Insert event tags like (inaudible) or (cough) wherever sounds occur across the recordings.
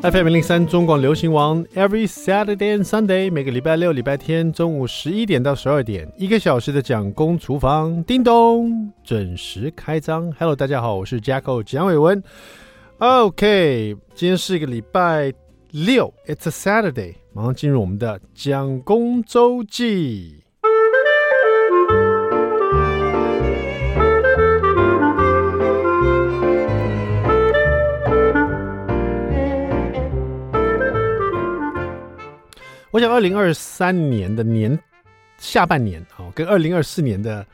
FM 零三中广流行王，Every Saturday and Sunday，每个礼拜六、礼拜天中午十一点到十二点，一个小时的蒋公厨房，叮咚，准时开张。Hello，大家好，我是 Jacko 蒋伟文。OK，今天是一个礼拜六，It's a Saturday，马上进入我们的蒋公周记。我想，二零二三年的年下半年啊，跟二零二四年的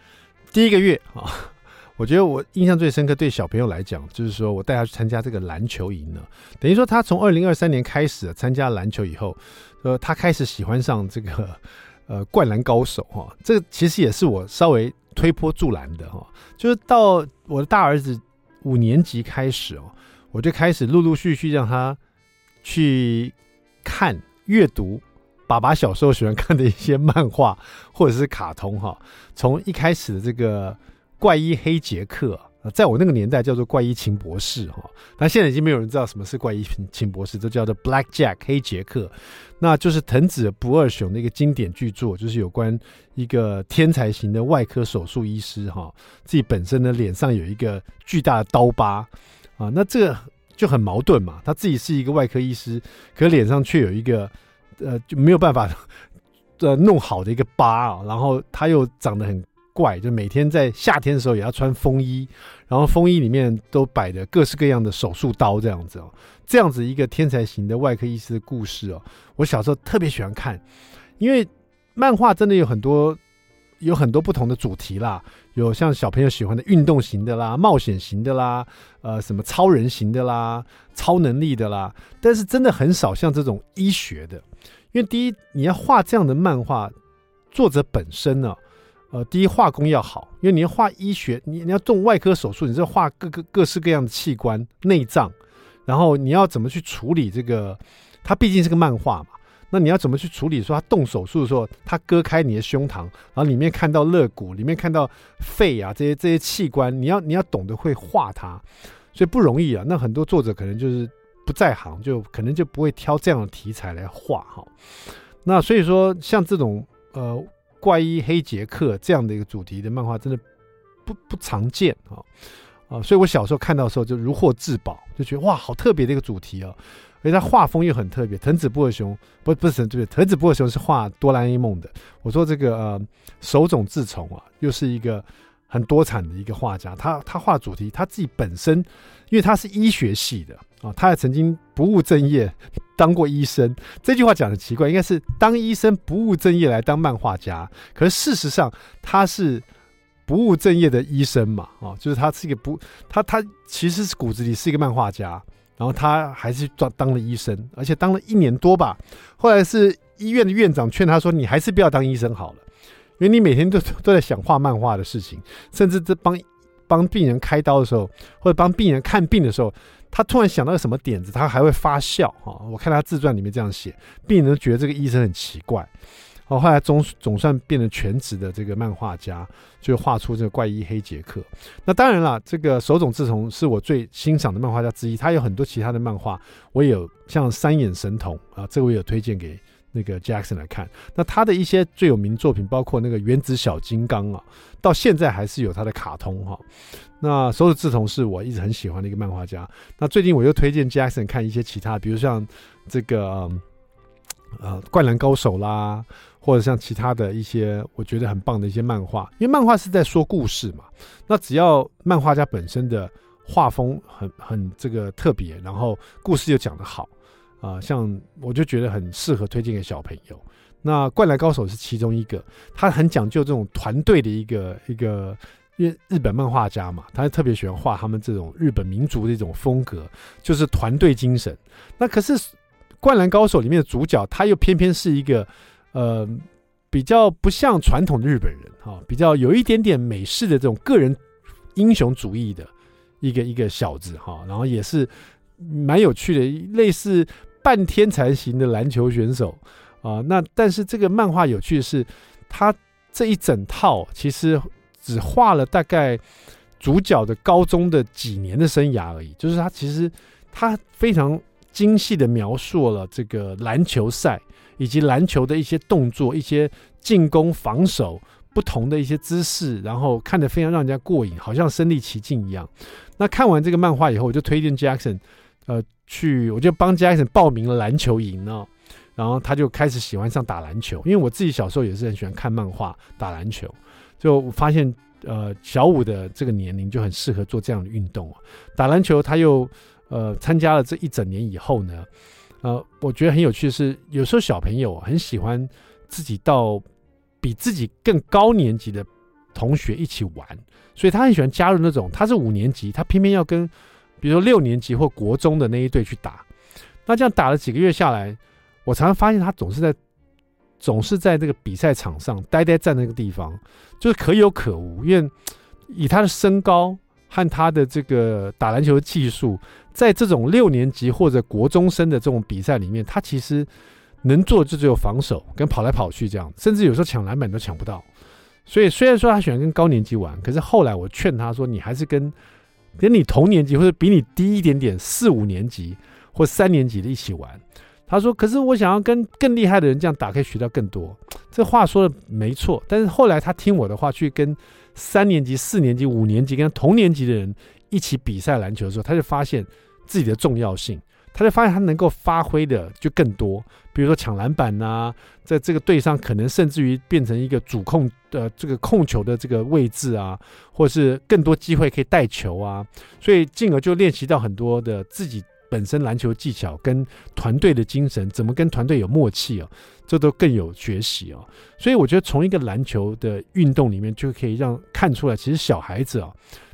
第一个月啊，(laughs) 我觉得我印象最深刻。对小朋友来讲，就是说我带他去参加这个篮球营呢，等于说他从二零二三年开始参加篮球以后，呃，他开始喜欢上这个 (laughs) 呃灌篮高手哈。这个其实也是我稍微推波助澜的哈。就是到我的大儿子五年级开始哦，我就开始陆陆续续让他去看阅读。爸爸小时候喜欢看的一些漫画 (laughs) 或者是卡通哈，从一开始的这个怪医黑杰克，在我那个年代叫做怪医秦博士哈，但现在已经没有人知道什么是怪医秦博士，都叫做 Black Jack 黑杰克，那就是藤子不二雄的一个经典巨作，就是有关一个天才型的外科手术医师哈，自己本身的脸上有一个巨大的刀疤。啊，那这个就很矛盾嘛，他自己是一个外科医师，可脸上却有一个。呃，就没有办法，(laughs) 呃，弄好的一个疤啊，然后他又长得很怪，就每天在夏天的时候也要穿风衣，然后风衣里面都摆着各式各样的手术刀这样子哦，这样子一个天才型的外科医师的故事哦，我小时候特别喜欢看，因为漫画真的有很多有很多不同的主题啦，有像小朋友喜欢的运动型的啦、冒险型的啦，呃，什么超人型的啦、超能力的啦，但是真的很少像这种医学的。因为第一，你要画这样的漫画，作者本身呢，呃，第一画工要好，因为你要画医学，你你要动外科手术，你是画各个各式各样的器官、内脏，然后你要怎么去处理这个？它毕竟是个漫画嘛，那你要怎么去处理？说他动手术的时候，他割开你的胸膛，然后里面看到肋骨，里面看到肺啊这些这些器官，你要你要懂得会画它，所以不容易啊。那很多作者可能就是。不在行，就可能就不会挑这样的题材来画哈。那所以说，像这种呃怪医黑杰克这样的一个主题的漫画，真的不不常见啊啊！所以我小时候看到的时候就如获至宝，就觉得哇，好特别的一个主题啊！而且他画风又很特别。藤子不二雄不不是对不对，藤子不二雄是画哆啦 A 梦的。我说这个呃手冢治虫啊，又是一个很多产的一个画家。他他画主题，他自己本身因为他是医学系的。啊，他还曾经不务正业当过医生。这句话讲的奇怪，应该是当医生不务正业来当漫画家。可是事实上他是不务正业的医生嘛？啊，就是他是一个不，他他其实是骨子里是一个漫画家，然后他还是当当了医生，而且当了一年多吧。后来是医院的院长劝他说：“你还是不要当医生好了，因为你每天都都在想画漫画的事情，甚至这帮帮病人开刀的时候，或者帮病人看病的时候。”他突然想到什么点子，他还会发笑哈！我看他自传里面这样写，病人都觉得这个医生很奇怪。哦，后来总总算变成全职的这个漫画家，就画出这个怪医黑杰克。那当然了，这个手冢治虫是我最欣赏的漫画家之一，他有很多其他的漫画，我也有像三眼神童啊，这个我也有推荐给。那个 Jackson 来看，那他的一些最有名作品，包括那个原子小金刚啊，到现在还是有他的卡通哈。那手冢治虫是我一直很喜欢的一个漫画家。那最近我又推荐 Jackson 看一些其他，比如像这个呃灌篮高手啦，或者像其他的一些我觉得很棒的一些漫画。因为漫画是在说故事嘛，那只要漫画家本身的画风很很这个特别，然后故事又讲得好。啊、像我就觉得很适合推荐给小朋友。那《灌篮高手》是其中一个，他很讲究这种团队的一个一个，因为日本漫画家嘛，他特别喜欢画他们这种日本民族的一种风格，就是团队精神。那可是《灌篮高手》里面的主角，他又偏偏是一个呃比较不像传统的日本人哈、哦，比较有一点点美式的这种个人英雄主义的一个一个小子哈、哦，然后也是蛮有趣的，类似。半天才型的篮球选手啊，那但是这个漫画有趣的是，他这一整套其实只画了大概主角的高中的几年的生涯而已，就是他其实他非常精细的描述了这个篮球赛以及篮球的一些动作、一些进攻、防守不同的一些姿势，然后看得非常让人家过瘾，好像身临其境一样。那看完这个漫画以后，我就推荐 Jackson，呃，去我就帮 Jackson 报名了篮球营哦，然后他就开始喜欢上打篮球，因为我自己小时候也是很喜欢看漫画、打篮球，就发现呃小五的这个年龄就很适合做这样的运动，打篮球他又。呃，参加了这一整年以后呢，呃，我觉得很有趣的是，有时候小朋友很喜欢自己到比自己更高年级的同学一起玩，所以他很喜欢加入那种，他是五年级，他偏偏要跟比如说六年级或国中的那一队去打。那这样打了几个月下来，我常常发现他总是在总是在这个比赛场上呆呆站那个地方，就是可有可无，因为以他的身高。和他的这个打篮球技术，在这种六年级或者国中生的这种比赛里面，他其实能做就只有防守跟跑来跑去这样，甚至有时候抢篮板都抢不到。所以虽然说他喜欢跟高年级玩，可是后来我劝他说：“你还是跟跟你同年级或者比你低一点点四五年级或三年级的一起玩。”他说：“可是我想要跟更厉害的人这样打，可以学到更多。”这话说的没错，但是后来他听我的话去跟。三年级、四年级、五年级跟同年级的人一起比赛篮球的时候，他就发现自己的重要性，他就发现他能够发挥的就更多。比如说抢篮板呐，在这个队上可能甚至于变成一个主控的这个控球的这个位置啊，或是更多机会可以带球啊，所以进而就练习到很多的自己本身篮球技巧跟团队的精神，怎么跟团队有默契哦。这都更有学习哦，所以我觉得从一个篮球的运动里面就可以让看出来，其实小孩子啊，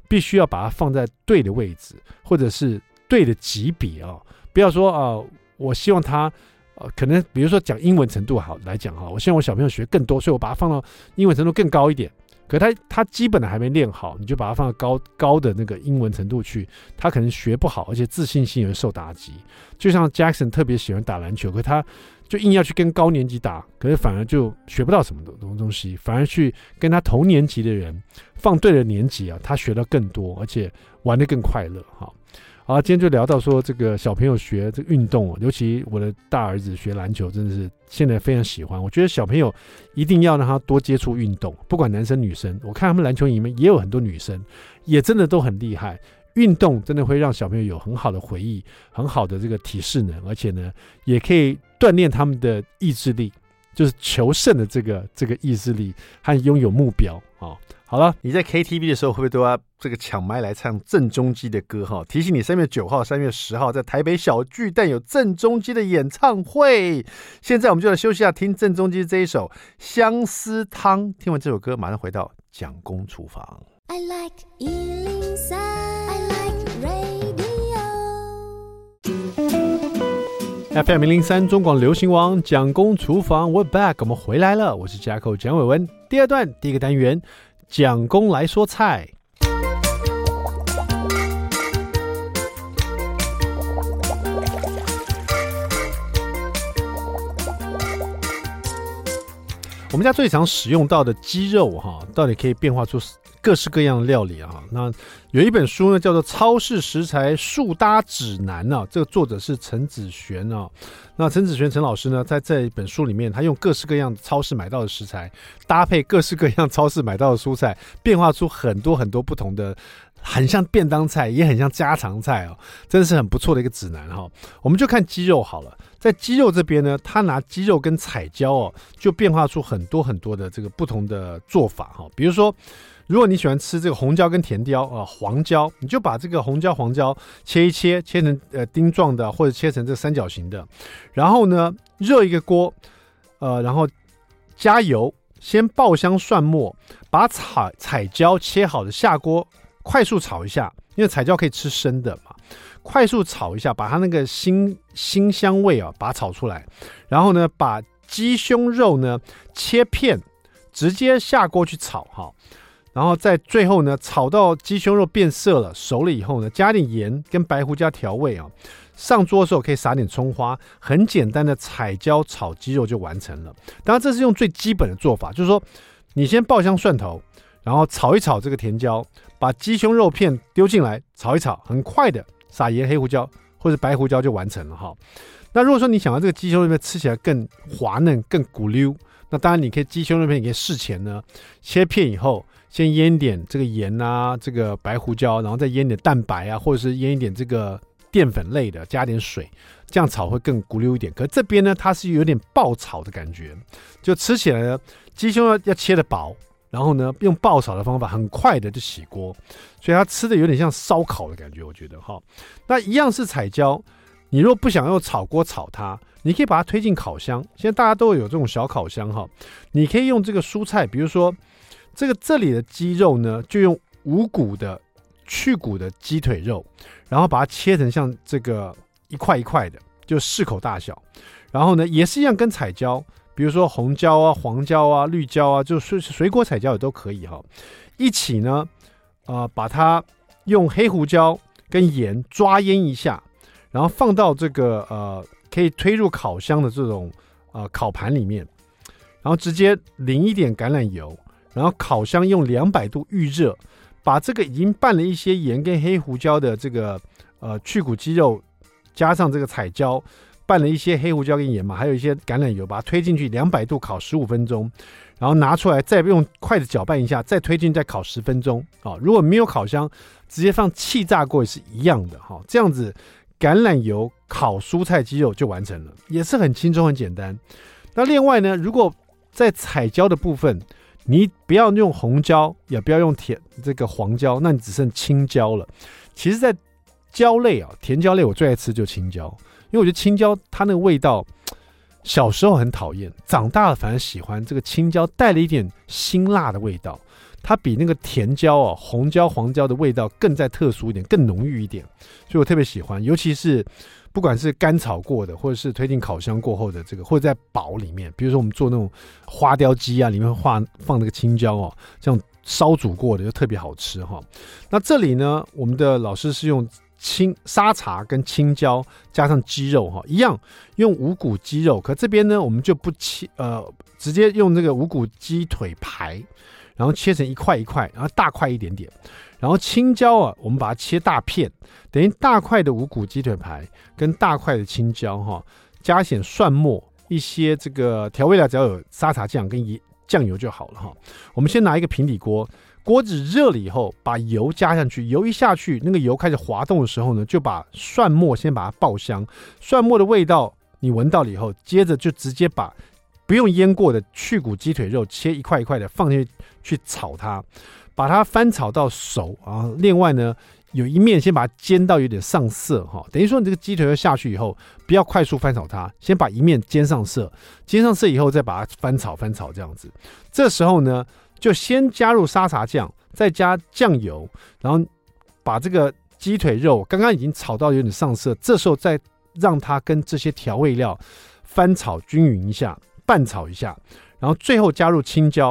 必须要把它放在对的位置，或者是对的级别啊，不要说啊，我希望他呃，可能比如说讲英文程度好来讲哈，我希望我小朋友学更多，所以我把它放到英文程度更高一点。可他他基本的还没练好，你就把他放到高高的那个英文程度去，他可能学不好，而且自信心也会受打击。就像 Jackson 特别喜欢打篮球，可他。就硬要去跟高年级打，可是反而就学不到什么东东东西，反而去跟他同年级的人放对了年级啊，他学到更多，而且玩的更快乐。哈，好，今天就聊到说这个小朋友学这个运动，尤其我的大儿子学篮球，真的是现在非常喜欢。我觉得小朋友一定要让他多接触运动，不管男生女生。我看他们篮球里面也有很多女生，也真的都很厉害。运动真的会让小朋友有很好的回忆，很好的这个体适能，而且呢，也可以锻炼他们的意志力，就是求胜的这个这个意志力和拥有目标啊、好了，你在 KTV 的时候会不会都要这个抢麦来唱郑中基的歌哈？提醒你，三月九号、三月十号在台北小巨蛋有郑中基的演唱会。现在我们就来休息一下，听郑中基这一首《相思汤》。听完这首歌，马上回到蒋公厨房。I like 103. I like radio. FM 零零三中广流行王蒋公厨房，We're back，我们回来了。我是 Jacko 蒋伟文。第二段第一个单元，蒋公来说菜。我们家最常使用到的鸡肉，哈，到底可以变化出各式各样的料理啊，那有一本书呢，叫做《超市食材速搭指南》啊，这个作者是陈子璇啊。那陈子璇陈老师呢，在这一本书里面，他用各式各样超市买到的食材，搭配各式各样超市买到的蔬菜，变化出很多很多不同的，很像便当菜，也很像家常菜哦，真的是很不错的一个指南哈。我们就看鸡肉好了，在鸡肉这边呢，他拿鸡肉跟彩椒哦，就变化出很多很多的这个不同的做法哈，比如说。如果你喜欢吃这个红椒跟甜椒啊，黄椒，你就把这个红椒、黄椒切一切，切成呃丁状的，或者切成这三角形的。然后呢，热一个锅，呃，然后加油，先爆香蒜末，把彩彩椒切好的下锅，快速炒一下，因为彩椒可以吃生的嘛。快速炒一下，把它那个辛辛香味啊，把它炒出来。然后呢，把鸡胸肉呢切片，直接下锅去炒哈。然后在最后呢，炒到鸡胸肉变色了，熟了以后呢，加点盐跟白胡椒调味啊。上桌的时候可以撒点葱花，很简单的彩椒炒鸡肉就完成了。当然这是用最基本的做法，就是说你先爆香蒜头，然后炒一炒这个甜椒，把鸡胸肉片丢进来炒一炒，很快的撒盐黑胡椒或者白胡椒就完成了哈。那如果说你想要这个鸡胸肉片吃起来更滑嫩、更骨溜，那当然你可以鸡胸肉片，你可以事前呢切片以后，先腌点这个盐啊，这个白胡椒，然后再腌点蛋白啊，或者是腌一点这个淀粉类的，加点水，这样炒会更骨溜一点。可这边呢，它是有点爆炒的感觉，就吃起来呢，鸡胸要要切得薄，然后呢用爆炒的方法，很快的就起锅，所以它吃的有点像烧烤的感觉，我觉得哈。那一样是彩椒。你如果不想用炒锅炒它，你可以把它推进烤箱。现在大家都有这种小烤箱哈，你可以用这个蔬菜，比如说这个这里的鸡肉呢，就用无骨的去骨的鸡腿肉，然后把它切成像这个一块一块的，就适口大小。然后呢，也是一样跟彩椒，比如说红椒啊、黄椒啊、绿椒啊，就水水果彩椒也都可以哈，一起呢，呃，把它用黑胡椒跟盐抓腌一下。然后放到这个呃可以推入烤箱的这种呃烤盘里面，然后直接淋一点橄榄油，然后烤箱用两百度预热，把这个已经拌了一些盐跟黑胡椒的这个呃去骨鸡肉，加上这个彩椒，拌了一些黑胡椒跟盐嘛，还有一些橄榄油，把它推进去两百度烤十五分钟，然后拿出来再用筷子搅拌一下，再推进再烤十分钟啊。如果没有烤箱，直接放气炸锅也是一样的哈，这样子。橄榄油烤蔬菜鸡肉就完成了，也是很轻松很简单。那另外呢，如果在彩椒的部分，你不要用红椒，也不要用甜这个黄椒，那你只剩青椒了。其实，在椒类啊，甜椒类我最爱吃就青椒，因为我觉得青椒它那个味道，小时候很讨厌，长大了反而喜欢。这个青椒带了一点辛辣的味道。它比那个甜椒啊，红椒、黄椒的味道更再特殊一点，更浓郁一点，所以我特别喜欢。尤其是不管是干炒过的，或者是推进烤箱过后的这个，或者在煲里面，比如说我们做那种花雕鸡啊，里面放放那个青椒哦，这样烧煮过的就特别好吃哈。那这里呢，我们的老师是用青沙茶跟青椒加上鸡肉哈，一样用无骨鸡肉，可这边呢，我们就不切呃，直接用这个无骨鸡腿排。然后切成一块一块，然后大块一点点。然后青椒啊，我们把它切大片，等于大块的无骨鸡腿排跟大块的青椒哈，加点蒜末，一些这个调味料，只要有沙茶酱跟酱油就好了哈。我们先拿一个平底锅，锅子热了以后，把油加上去，油一下去，那个油开始滑动的时候呢，就把蒜末先把它爆香，蒜末的味道你闻到了以后，接着就直接把。不用腌过的去骨鸡腿肉切一块一块的放进去去炒它，把它翻炒到熟啊。另外呢，有一面先把它煎到有点上色哈，等于说你这个鸡腿肉下去以后，不要快速翻炒它，先把一面煎上色，煎上色以后再把它翻炒翻炒这样子。这时候呢，就先加入沙茶酱，再加酱油，然后把这个鸡腿肉刚刚已经炒到有点上色，这时候再让它跟这些调味料翻炒均匀一下。拌炒一下，然后最后加入青椒，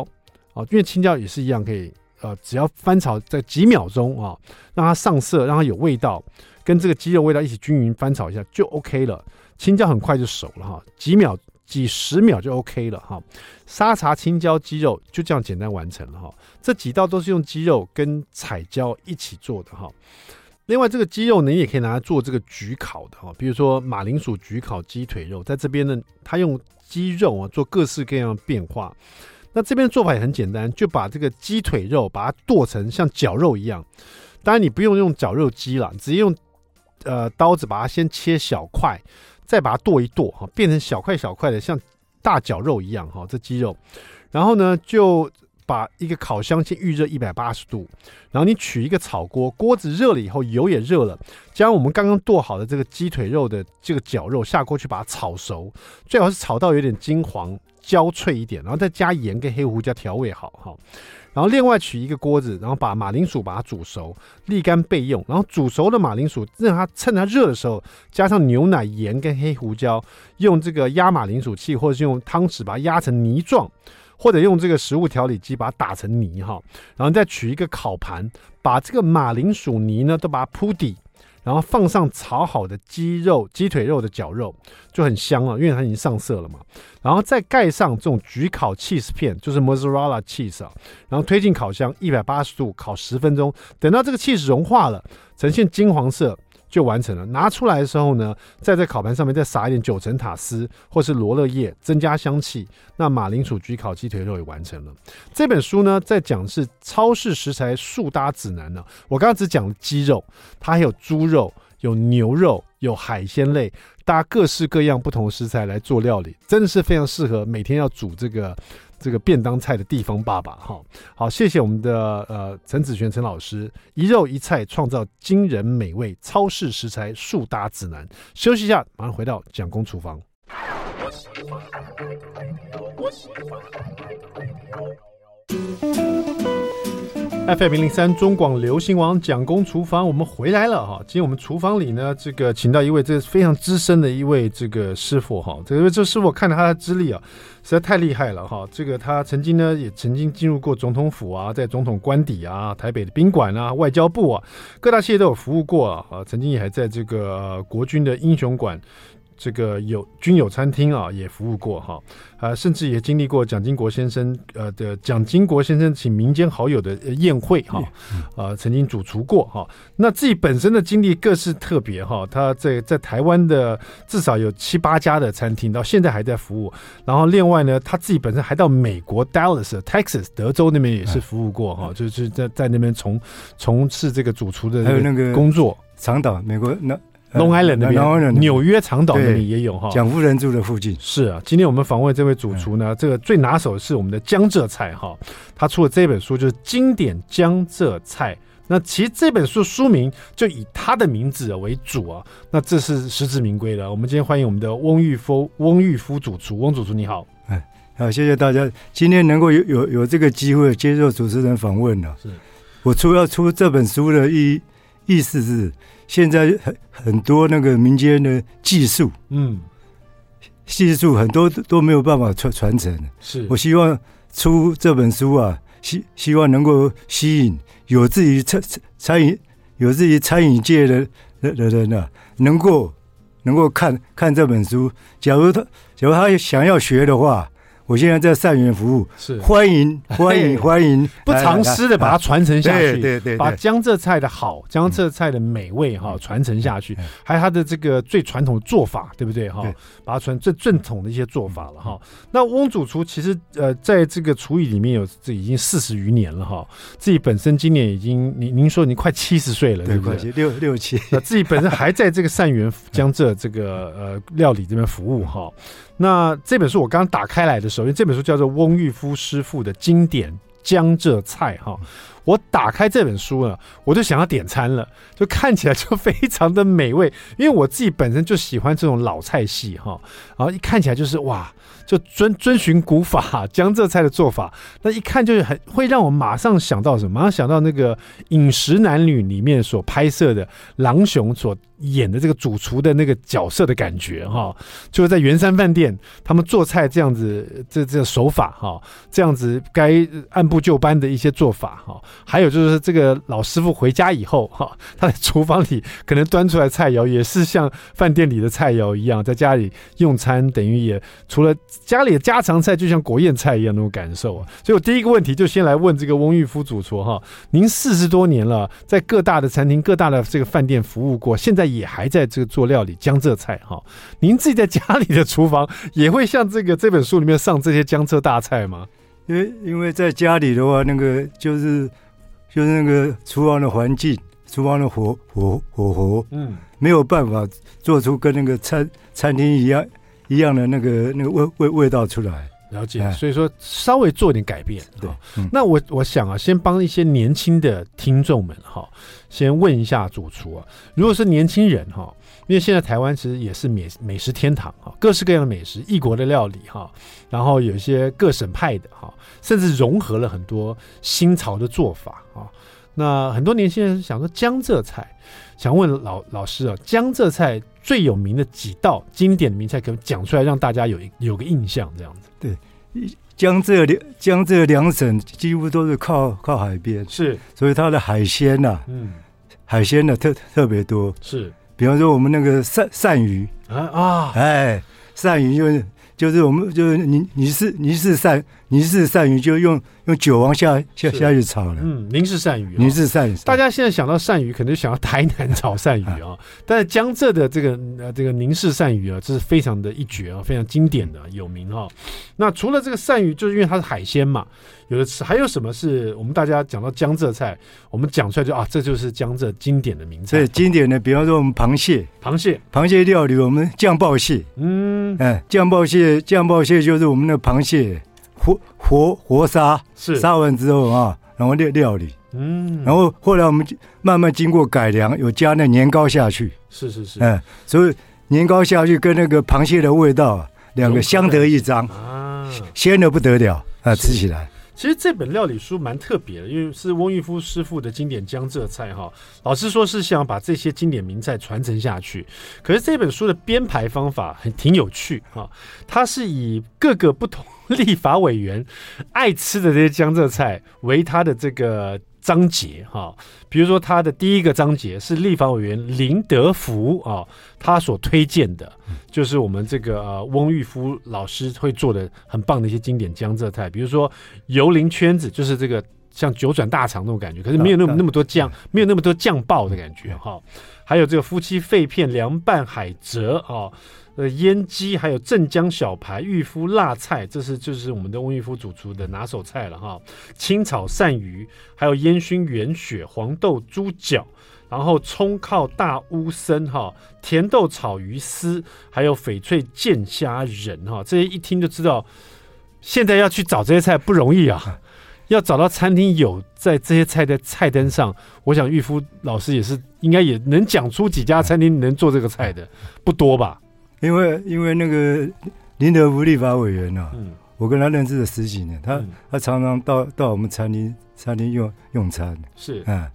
啊，因为青椒也是一样，可以呃，只要翻炒在几秒钟啊，让它上色，让它有味道，跟这个鸡肉味道一起均匀翻炒一下就 OK 了。青椒很快就熟了哈，几秒、几十秒就 OK 了哈。沙茶青椒鸡肉就这样简单完成了哈。这几道都是用鸡肉跟彩椒一起做的哈。另外，这个鸡肉呢，你也可以拿来做这个焗烤的哈，比如说马铃薯焗烤鸡腿肉，在这边呢，它用。鸡肉啊，做各式各样的变化。那这边做法也很简单，就把这个鸡腿肉把它剁成像绞肉一样。当然，你不用用绞肉机了，直接用呃刀子把它先切小块，再把它剁一剁哈，变成小块小块的，像大绞肉一样哈。这鸡肉，然后呢就。把一个烤箱先预热一百八十度，然后你取一个炒锅，锅子热了以后，油也热了，将我们刚刚剁好的这个鸡腿肉的这个绞肉下锅去把它炒熟，最好是炒到有点金黄焦脆一点，然后再加盐跟黑胡椒调味好哈。然后另外取一个锅子，然后把马铃薯把它煮熟，沥干备用。然后煮熟的马铃薯让它趁它热的时候，加上牛奶、盐跟黑胡椒，用这个压马铃薯器或者是用汤匙把它压成泥状。或者用这个食物调理机把它打成泥哈，然后再取一个烤盘，把这个马铃薯泥呢都把它铺底，然后放上炒好的鸡肉、鸡腿肉的绞肉，就很香了，因为它已经上色了嘛。然后再盖上这种焗烤 cheese 片，就是 mozzarella cheese 啊，然后推进烤箱一百八十度烤十分钟，等到这个 cheese 融化了，呈现金黄色。就完成了。拿出来的时候呢，再在烤盘上面再撒一点九层塔丝或是罗勒叶，增加香气。那马铃薯焗烤鸡腿肉也完成了。这本书呢，在讲是超市食材速搭指南呢。我刚刚只讲鸡肉，它还有猪肉、有牛肉、有海鲜类，搭各式各样不同食材来做料理，真的是非常适合每天要煮这个。这个便当菜的地方爸爸哈，好，谢谢我们的呃陈子璇陈老师，一肉一菜创造惊人美味，超市食材速搭指南。休息一下，马上回到蒋公厨房。FM 零零三中广流行网蒋公厨房，我们回来了哈。今天我们厨房里呢，这个请到一位这个非常资深的一位这个师傅哈。这个这师傅看到他的资历啊，实在太厉害了哈。这个他曾经呢也曾经进入过总统府啊，在总统官邸啊、台北的宾馆啊、外交部啊，各大企业都有服务过啊。曾经也还在这个国军的英雄馆。这个有军友餐厅啊，也服务过哈，啊，甚至也经历过蒋经国先生呃的蒋经国先生请民间好友的宴会哈，啊，曾经主厨过哈。那自己本身的经历各是特别哈，他在在台湾的至少有七八家的餐厅，到现在还在服务。然后另外呢，他自己本身还到美国 Dallas Texas 德州那边也是服务过哈，就是在在那边从从事这个主厨的那个工作。长岛美国那。Long Island 那边，纽约长岛那里也有哈。蒋夫人住的附近是啊。今天我们访问这位主厨呢，这个最拿手的是我们的江浙菜哈。他出了这本书，就是经典江浙菜。那其实这本书书名就以他的名字为主啊。那这是实至名归的。我们今天欢迎我们的翁玉夫，翁玉夫主厨，翁主厨你好。哎，好，谢谢大家。今天能够有有有这个机会接受主持人访问了。是我出要出这本书的意意思是。现在很很多那个民间的技术，嗯，技术很多都没有办法传传承。是我希望出这本书啊，希希望能够吸引有自己餐餐饮有自己餐饮界的的的人啊，能够能够看看这本书。假如他假如他想要学的话。我现在在善缘服务，是。欢迎欢迎欢迎，不藏私的把它传承下去，对对，把江浙菜的好，江浙菜的美味哈传承下去，还有它的这个最传统的做法，对不对哈？把它传最正统的一些做法了哈。那翁主厨其实呃，在这个厨艺里面有这已经四十余年了哈，自己本身今年已经您您说您快七十岁了，对不对？六六七，那自己本身还在这个善缘 (laughs) 江浙这个呃料理这边服务哈。那这本书我刚打开来的时候，因为这本书叫做翁玉夫师傅的经典江浙菜哈。我打开这本书呢，我就想要点餐了，就看起来就非常的美味，因为我自己本身就喜欢这种老菜系哈。然后一看起来就是哇，就遵遵循古法江浙菜的做法，那一看就是很会让我马上想到什么？马上想到那个《饮食男女》里面所拍摄的郎雄所。演的这个主厨的那个角色的感觉哈，就是在圆山饭店，他们做菜这样子，这这手法哈，这样子该按部就班的一些做法哈，还有就是这个老师傅回家以后哈，他在厨房里可能端出来菜肴也是像饭店里的菜肴一样，在家里用餐等于也除了家里的家常菜，就像国宴菜一样那种感受啊。所以我第一个问题就先来问这个翁玉夫主厨哈，您四十多年了，在各大的餐厅、各大的这个饭店服务过，现在。也还在这个做料理江浙菜哈，您自己在家里的厨房也会像这个这本书里面上这些江浙大菜吗？因为因为在家里的话，那个就是就是那个厨房的环境，厨房的火火火候，嗯，没有办法做出跟那个餐餐厅一样一样的那个那个味味味道出来。了解，所以说稍微做点改变，对。那我我想啊，先帮一些年轻的听众们哈，先问一下主厨啊，如果是年轻人哈，因为现在台湾其实也是美美食天堂哈，各式各样的美食，异国的料理哈，然后有一些各省派的哈，甚至融合了很多新潮的做法啊。那很多年轻人想说江浙菜，想问老老师啊，江浙菜最有名的几道经典的名菜，可不可以讲出来，让大家有一有个印象这样子。对，江浙两江浙两省几乎都是靠靠海边，是，所以它的海鲜呐、啊，嗯，海鲜呢特特别多，是，比方说我们那个鳝鳝鱼。啊啊，哎，鳝鱼就是就是我们就是你你是你是鳝凝式鳝鱼就用用酒王下下下去炒了。嗯，凝式鳝鱼，凝式鳝鱼。大家现在想到鳝鱼，可能想到台南炒鳝鱼啊。(laughs) 但是江浙的这个呃这个凝式鳝鱼啊，这是非常的一绝啊，非常经典的有名哈。那除了这个鳝鱼，就是因为它是海鲜嘛，有的吃。还有什么是我们大家讲到江浙菜，我们讲出来就啊，这就是江浙经典的名菜。对，经典的，比方说我们螃蟹，螃蟹，螃蟹料理，我们酱爆蟹。嗯，哎，酱爆蟹，酱爆蟹就是我们的螃蟹。活活活杀是杀完之后啊，然后料料理，嗯，然后后来我们慢慢经过改良，有加那年糕下去，是是是，嗯，所以年糕下去跟那个螃蟹的味道，两个相得益彰啊，鲜的不得了啊，吃起来。其实这本料理书蛮特别的，因为是翁玉夫师傅的经典江浙菜哈。老师说，是想把这些经典名菜传承下去。可是这本书的编排方法很挺有趣哈，它是以各个不同 (laughs) 立法委员爱吃的这些江浙菜为他的这个。章节哈，比如说他的第一个章节是立法委员林德福啊，他所推荐的，就是我们这个呃翁玉夫老师会做的很棒的一些经典江浙菜，比如说油淋圈子，就是这个像九转大肠那种感觉，可是没有那么那么多酱，没有那么多酱爆的感觉哈，还有这个夫妻肺片凉拌海蜇啊。呃，腌鸡还有镇江小排、玉夫辣菜，这是就是我们的翁玉夫主厨的拿手菜了哈。清炒鳝鱼，还有烟熏圆血、黄豆猪脚，然后葱靠大乌参哈，甜豆炒鱼丝，还有翡翠剑虾仁哈。这些一听就知道，现在要去找这些菜不容易啊。要找到餐厅有在这些菜的菜单上，我想玉夫老师也是应该也能讲出几家餐厅能做这个菜的，不多吧？因为因为那个林德福立法委员呢、啊，嗯、我跟他认识了十几年，他、嗯、他常常到到我们餐厅餐厅用用餐，是。啊、嗯，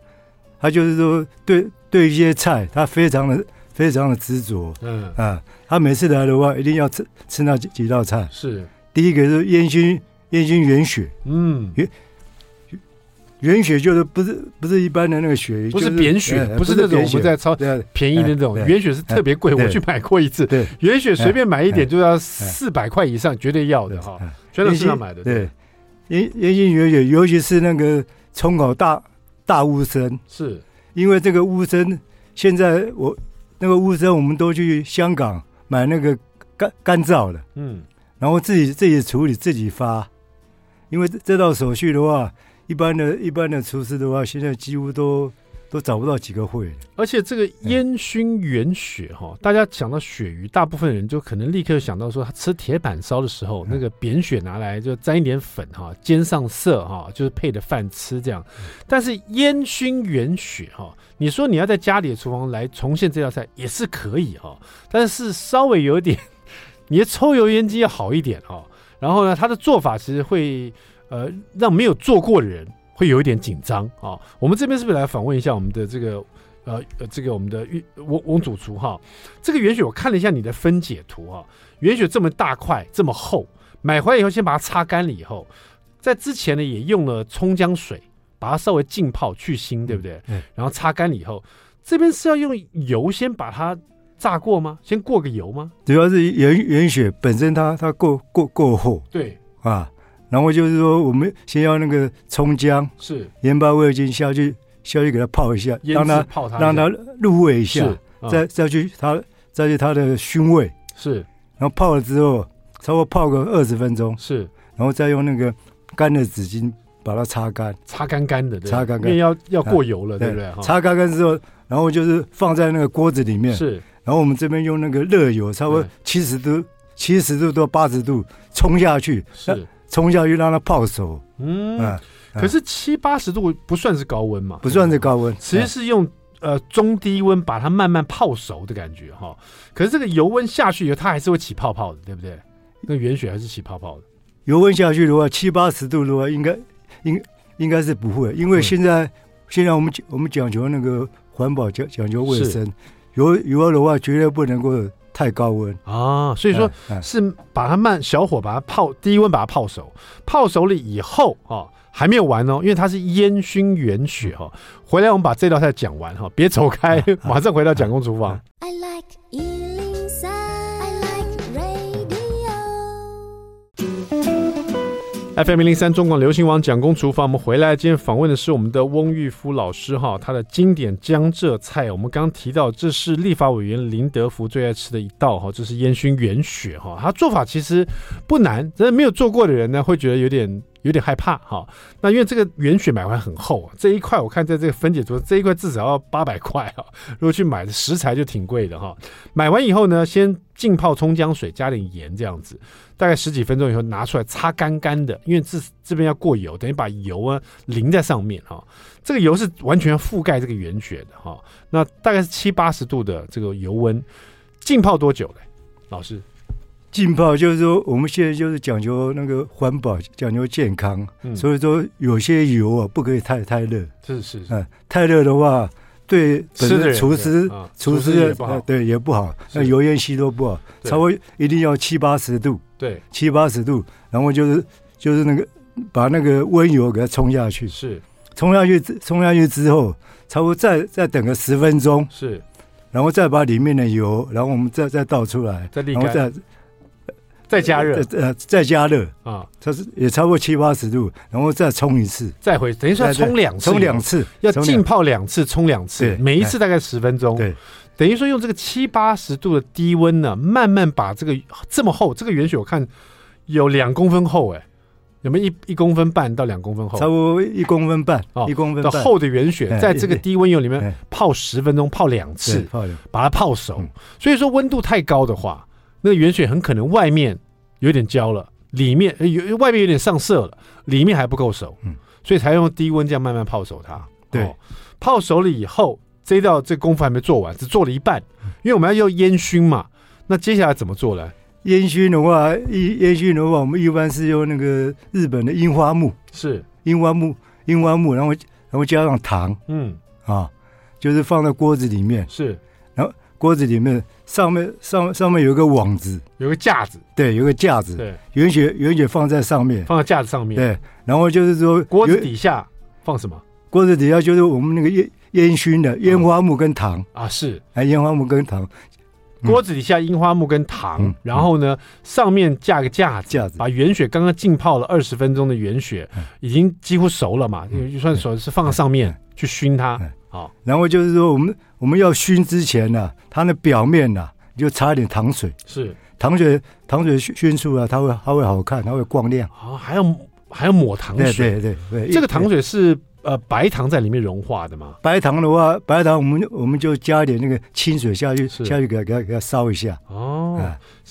他就是说对对一些菜，他非常的非常的执着，嗯。啊，他每次来的话，一定要吃吃那几几道菜，是。第一个是烟熏烟熏圆血，嗯。圆血就是不是不是一般的那个血，不是扁血，不是那种我们在超便宜的那种原血是特别贵，我去买过一次。对，原血随便买一点就要四百块以上，绝对要的哈，全都是要买的。对，烟烟熏圆血，尤其是那个冲口大大乌参，是因为这个乌参现在我那个乌参我们都去香港买那个干干燥的，嗯，然后自己自己处理自己发，因为这道手续的话。一般的一般的厨师的话，现在几乎都都找不到几个会。而且这个烟熏圆血哈，嗯、大家想到鳕鱼，大部分人就可能立刻想到说，他吃铁板烧的时候，嗯、那个扁血拿来就沾一点粉哈，煎上色哈，就是配着饭吃这样。嗯、但是烟熏圆血哈，你说你要在家里的厨房来重现这道菜也是可以哈，但是稍微有点，(laughs) 你的抽油烟机要好一点哈。然后呢，它的做法其实会。呃，让没有做过的人会有一点紧张啊。我们这边是不是来访问一下我们的这个呃呃这个我们的翁翁主厨哈？这个原雪我看了一下你的分解图啊，原雪这么大块这么厚，买回来以后先把它擦干了以后，在之前呢也用了葱姜水把它稍微浸泡去腥，对不对？嗯。然后擦干了以后，这边是要用油先把它炸过吗？先过个油吗？主要是原原血本身它它够够够厚，对啊。然后就是说，我们先要那个葱姜是。盐巴味精下去，下去给它泡一下，让它泡它，让它入味一下，再再去它再去它的熏味。是。然后泡了之后，差不多泡个二十分钟是，然后再用那个干的纸巾把它擦干，擦干干的，擦干干，因为要要过油了，对不对？擦干干之后，然后就是放在那个锅子里面是，然后我们这边用那个热油，差不多七十度、七十度到八十度冲下去是。冲下去让它泡熟，嗯，嗯，可是七八十度不算是高温嘛？不算是高温，其实是用呃中低温把它慢慢泡熟的感觉哈。可是这个油温下去以后，它还是会起泡泡的，对不对？那原血还是起泡泡的。油温下去的话，七八十度的话，应该应应该是不会，因为现在、嗯、现在我们我们讲究那个环保，讲讲究卫生，油油的话绝对不能够。太高温啊，所以说是把它慢小火把它泡，低温把它泡熟，泡熟了以后啊，还没有完哦，因为它是烟熏原血哈。回来我们把这道菜讲完哈，别走开，马上回到蒋公厨房。I like FM 零零三中广流行网蒋公厨房，我们回来，今天访问的是我们的翁玉夫老师哈，他的经典江浙菜，我们刚提到，这是立法委员林德福最爱吃的一道哈，这是烟熏圆雪哈，他做法其实不难，但是没有做过的人呢，会觉得有点。有点害怕哈，那因为这个圆雪买回来很厚，这一块我看在这个分解图，这一块至少要八百块啊。如果去买的食材就挺贵的哈。买完以后呢，先浸泡葱姜水，加点盐这样子，大概十几分钟以后拿出来擦干干的，因为这这边要过油，等于把油啊淋在上面哈。这个油是完全覆盖这个圆雪的哈。那大概是七八十度的这个油温，浸泡多久嘞？老师？浸泡就是说，我们现在就是讲究那个环保，讲究健康，嗯、所以说有些油啊不可以太太热，是是是，嗯，太热的话对本身厨师厨师也不好，对也不好，那油烟吸都不好，稍微一定要七八十度，对，七八十度，然后就是就是那个把那个温油给它冲下去，是。冲下去冲下去之后，差不多再再等个十分钟，是，然后再把里面的油，然后我们再再倒出来，再然后再。再加热，呃，再加热。啊，它是也超过七八十度，然后再冲一次，再回，等于说要冲两次，冲两次，要浸泡两次，冲两次，每一次大概十分钟，对，等于说用这个七八十度的低温呢，慢慢把这个这么厚，这个原血我看有两公分厚，哎，有没有一一公分半到两公分厚？差不多一公分半，哦，一公分的厚的原血，在这个低温油里面泡十分钟，泡两次，把它泡熟。所以说温度太高的话。那个原水很可能外面有点焦了，里面有外面有点上色了，里面还不够熟，嗯，所以才用低温这样慢慢泡熟它。对，哦、泡熟了以后，这一道这功夫还没做完，只做了一半，因为我们要用烟熏嘛。那接下来怎么做呢？烟熏的话，一烟熏的话，我们一般是用那个日本的樱花木，是樱花木，樱花木，然后然后加上糖，嗯啊，就是放在锅子里面，是，然后锅子里面。上面上上面有一个网子，有个架子，对，有个架子，对，圆雪圆雪放在上面，放在架子上面，对，然后就是说锅子底下放什么？锅子底下就是我们那个烟烟熏的烟花木跟糖。啊，是，哎，烟花木跟糖，锅子底下樱花木跟糖，然后呢，上面架个架子，架子，把圆雪刚刚浸泡了二十分钟的圆雪，已经几乎熟了嘛，就算熟是放在上面去熏它。好，然后就是说，我们我们要熏之前呢，它的表面呢，就擦一点糖水，是糖水，糖水熏熏出来，它会它会好看，它会光亮。啊，还要还要抹糖水，对对对，这个糖水是呃白糖在里面融化的吗？白糖的话，白糖我们我们就加一点那个清水下去，下去给它给它给它烧一下。哦，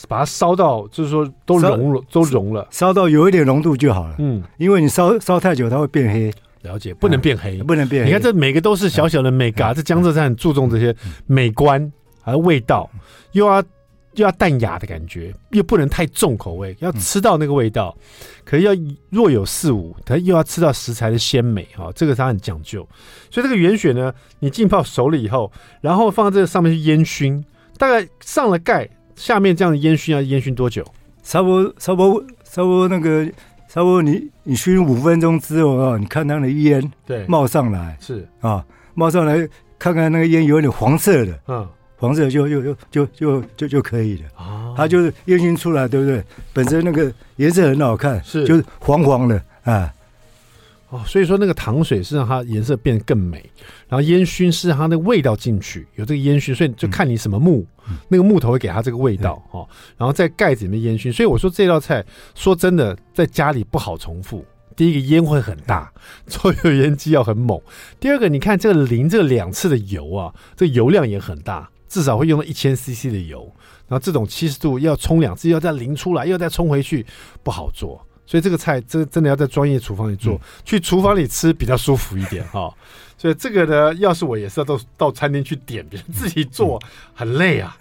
把它烧到就是说都融了，都融了，烧到有一点浓度就好了。嗯，因为你烧烧太久，它会变黑。了解，不能变黑，不能变黑。你看这每个都是小小的美嘎，这江浙菜很注重这些美观，还有味道，又要又要淡雅的感觉，又不能太重口味，要吃到那个味道，可是要若有似无，它又要吃到食材的鲜美哈，这个它很讲究。所以这个原雪呢，你浸泡熟了以后，然后放在这个上面去烟熏，大概上了盖，下面这样烟熏要烟熏多久？差不多，差不多，差不多那个。差不多你你熏五分钟之后啊，你看它的烟对。冒上来。是。啊，冒上来看看那个烟有点黄色的，嗯，黄色就就就就就就就可以了。哦，它就是烟熏出来，对不对？本身那个颜色很好看，是。就是黄黄的啊。哦，所以说那个糖水是让它颜色变得更美，然后烟熏是让它那个味道进去，有这个烟熏，所以就看你什么木，嗯、那个木头会给它这个味道哦。然后在盖子里面烟熏，所以我说这道菜说真的，在家里不好重复。第一个烟会很大，抽油烟机要很猛。第二个，你看这个淋这两次的油啊，这个油量也很大，至少会用到一千 CC 的油。然后这种七十度要冲两次，要再淋出来，又再冲回去，不好做。所以这个菜真真的要在专业厨房里做，嗯、去厨房里吃比较舒服一点哈、哦。(laughs) 所以这个呢，要是我也是要到到餐厅去点，别人自己做很累啊。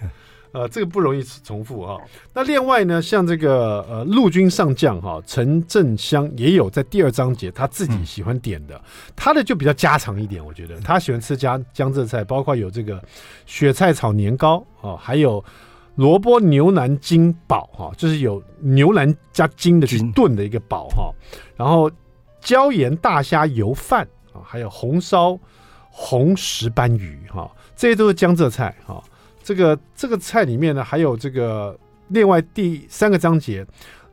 呃，这个不容易重复哈、哦。那另外呢，像这个呃陆军上将哈陈振香也有在第二章节他自己喜欢点的，嗯、他的就比较家常一点，我觉得他喜欢吃江江浙菜，包括有这个雪菜炒年糕啊、哦，还有。萝卜牛腩金煲哈，就是有牛腩加筋的去炖的一个煲哈，然后椒盐大虾油饭啊，还有红烧红石斑鱼哈，这些都是江浙菜哈。这个这个菜里面呢，还有这个另外第三个章节，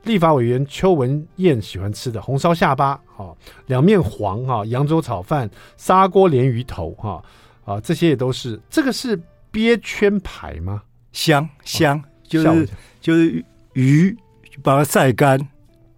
立法委员邱文燕喜欢吃的红烧下巴，哈，两面黄哈，扬州炒饭，砂锅鲢鱼头哈，啊，这些也都是。这个是鳖圈牌吗？香香，就是就是鱼，把它晒干，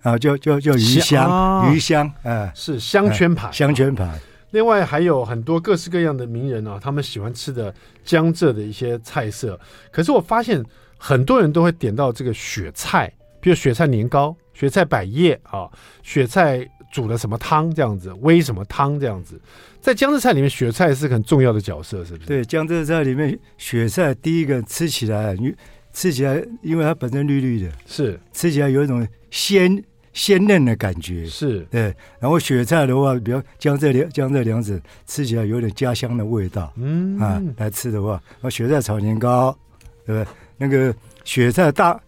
啊，叫叫叫鱼香，鱼香，哎，是香圈排，香圈排。另外还有很多各式各样的名人啊，他们喜欢吃的江浙的一些菜色。可是我发现很多人都会点到这个雪菜。比如雪菜年糕、雪菜百叶啊，雪菜煮了什么汤这样子，煨什么汤这样子，在江浙菜里面，雪菜是很重要的角色，是不是？对，江浙菜里面，雪菜第一个吃起来，你吃起来，因为它本身绿绿的，是吃起来有一种鲜鲜嫩的感觉，是对。然后雪菜的话，比如江浙两江浙两省吃起来有点家乡的味道，嗯啊，来吃的话，那雪菜炒年糕，对不对？那个雪菜大。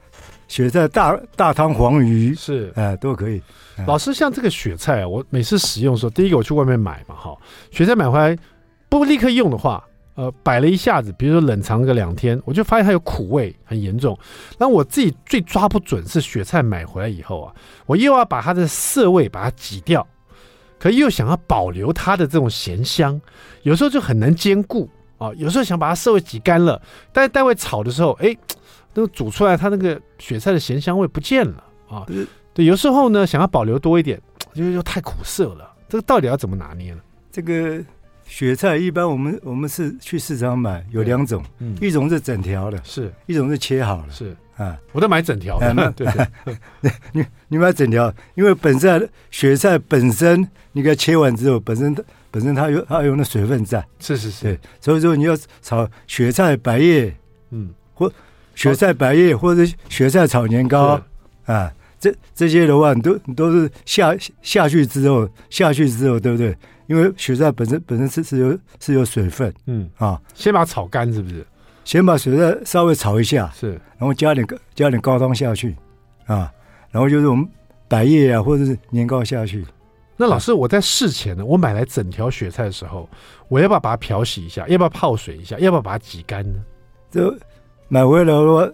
雪菜大大汤黄鱼是哎、呃、都可以。老师，像这个雪菜啊，我每次使用的时候，第一个我去外面买嘛，哈，雪菜买回来不立刻用的话，呃，摆了一下子，比如说冷藏个两天，我就发现它有苦味，很严重。然后我自己最抓不准是雪菜买回来以后啊，我又要把它的涩味把它挤掉，可又想要保留它的这种咸香，有时候就很难兼顾啊。有时候想把它涩味挤干了，但是待会炒的时候，哎。那个煮出来，它那个雪菜的咸香味不见了啊！对，有时候呢，想要保留多一点，(tsk) 就又太苦涩了。这个到底要怎么拿捏呢？这个雪菜一般我们我们是去市场买，有两种，嗯、一种是整条的，是一种是切好了，是啊，我都买整条的。啊、(laughs) 对，对，(laughs) 你你买整条，因为本身雪菜本身，你给它切完之后，本身它本身它有它有那水分在，是是是，所以说你要炒雪菜白叶，嗯，或。雪菜白叶或者雪菜炒年糕啊，这这些的话，你都你都是下下去之后下去之后，对不对？因为雪菜本身本身是是有是有水分，嗯啊，先把它炒干是不是？先把雪菜稍微炒一下，是，然后加点加点高汤下去啊，然后就是我们白叶啊或者是年糕下去。那老师，我在事前呢，我买来整条雪菜的时候，我要不要把它漂洗一下？要不要泡水一下？要不要把它挤干呢？这。买回来的话，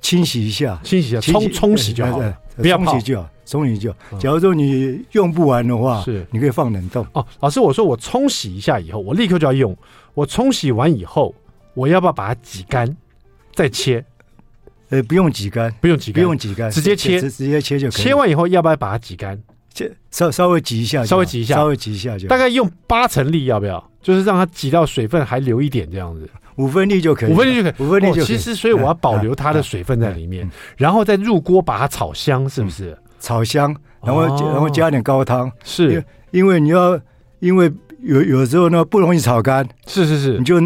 清洗一下，清洗一下，冲冲洗就好了，不要冲洗就好，冲洗就好。假如说你用不完的话，是你可以放冷冻。哦，老师，我说我冲洗一下以后，我立刻就要用。我冲洗完以后，我要不要把它挤干再切？呃，不用挤干，不用挤干，不用挤干，直接切，直接切就可以。切完以后要不要把它挤干？切稍稍微挤一下，稍微挤一下，稍微挤一下就。大概用八成力要不要？就是让它挤到水分还留一点这样子。五分力就可以，五分力就可以，五分力就可以。其实，所以我要保留它的水分在里面，然后再入锅把它炒香，是不是？炒香，然后然后加点高汤，是。因为你要，因为有有时候呢不容易炒干，是是是，你就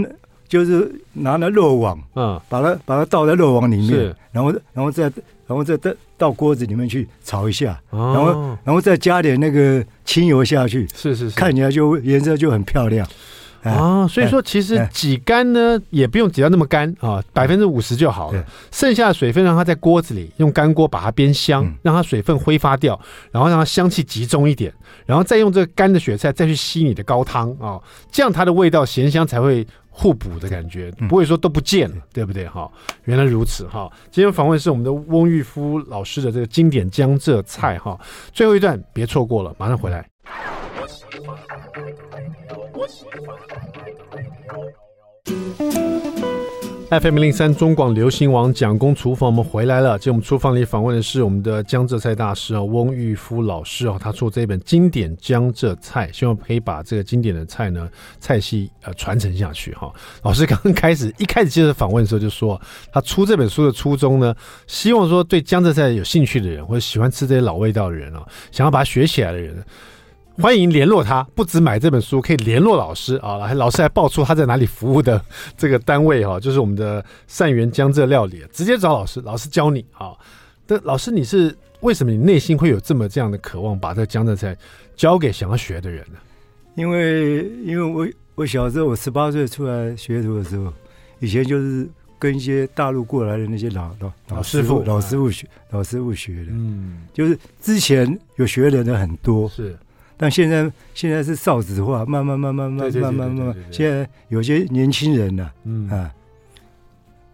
就是拿那漏网，嗯，把它把它倒在漏网里面，然后然后再然后再倒到锅子里面去炒一下，然后然后再加点那个清油下去，是是是，看起来就颜色就很漂亮。啊，所以说其实挤干呢，也不用挤到那么干啊，百分之五十就好了。剩下的水分让它在锅子里用干锅把它煸香，让它水分挥发掉，然后让它香气集中一点，然后再用这个干的雪菜再去吸你的高汤啊，这样它的味道咸香才会互补的感觉，不会说都不见了，对不对？哈，原来如此哈。今天访问是我们的翁玉夫老师的这个经典江浙菜哈，最后一段别错过了，马上回来。FM 零三中广流行网蒋公厨房，我们回来了。今天我们厨房里访问的是我们的江浙菜大师啊，翁玉夫老师啊，他出这本经典江浙菜，希望可以把这个经典的菜呢菜系呃传承下去哈。(laughs) 老师刚刚开始一开始接受访问的时候就说，他出这本书的初衷呢，希望说对江浙菜有兴趣的人或者喜欢吃这些老味道的人啊，想要把它学起来的人。欢迎联络他，不止买这本书，可以联络老师啊。还老师还报出他在哪里服务的这个单位哈，就是我们的善源江浙料理，直接找老师，老师教你啊。但老师，你是为什么你内心会有这么这样的渴望，把这个江浙菜教给想要学的人呢？因为因为我我小时候我十八岁出来学徒的时候，以前就是跟一些大陆过来的那些老老老师傅老师傅学老师傅学的，嗯，就是之前有学的人很多是。但现在现在是少子化，慢慢慢慢慢慢慢慢，现在有些年轻人呢，嗯啊，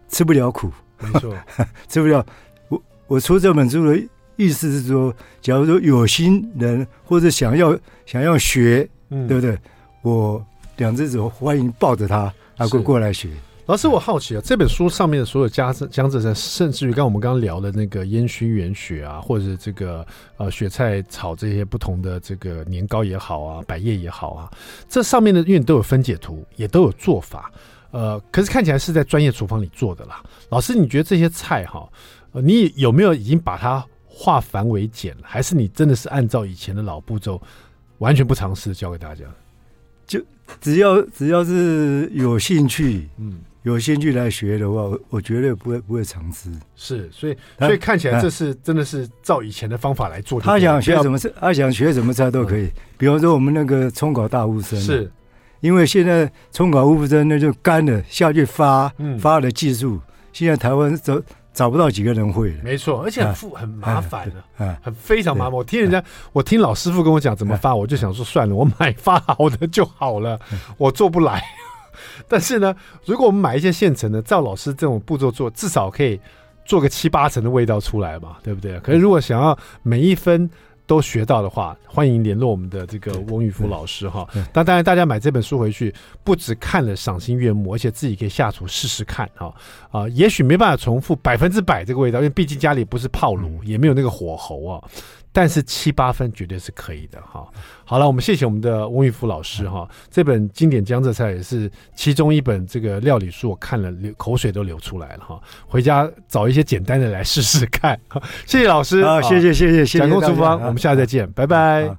吃不了苦，没错，(laughs) 吃不了。我我出这本书的意思是说，假如说有心人或者想要想要学，嗯，对不对？我两只手欢迎抱着他，啊，过过来学。老师，我好奇啊，这本书上面的所有江江浙菜，甚至于刚我们刚刚聊的那个烟熏圆雪啊，或者这个呃雪菜炒这些不同的这个年糕也好啊，百叶也好啊，这上面的因为都有分解图，也都有做法，呃，可是看起来是在专业厨房里做的啦。老师，你觉得这些菜哈，呃，你有没有已经把它化繁为简了，还是你真的是按照以前的老步骤，完全不尝试教给大家？就只要只要是有兴趣，嗯。有兴趣来学的话，我我绝对不会不会尝试。是，所以所以看起来这是真的是照以前的方法来做。他想学什么菜，他想学什么菜都可以。嗯、比方说我们那个葱烤大乌参，是，因为现在葱烤乌参那就干了下去发、嗯、发的技术，现在台湾找找不到几个人会。没错，而且很复、啊、很麻烦的，啊，很非常麻烦。我听人家，我听老师傅跟我讲怎么发，我就想说算了，我买发好的就好了，我做不来。(laughs) 但是呢，如果我们买一些现成的，照老师这种步骤做，至少可以做个七八成的味道出来嘛，对不对？可是如果想要每一分都学到的话，欢迎联络我们的这个翁玉夫老师哈。那当然，大家买这本书回去，不止看了赏心悦目，而且自己可以下厨试试看哈。啊，也许没办法重复百分之百这个味道，因为毕竟家里不是炮炉，也没有那个火候啊。但是七八分绝对是可以的哈。好了，我们谢谢我们的翁玉福老师哈。这本经典江浙菜也是其中一本这个料理书，我看了流口水都流出来了哈。回家找一些简单的来试试看。谢谢老师，好，谢谢谢谢谢谢。蒋公厨房，我们下次再见，拜拜。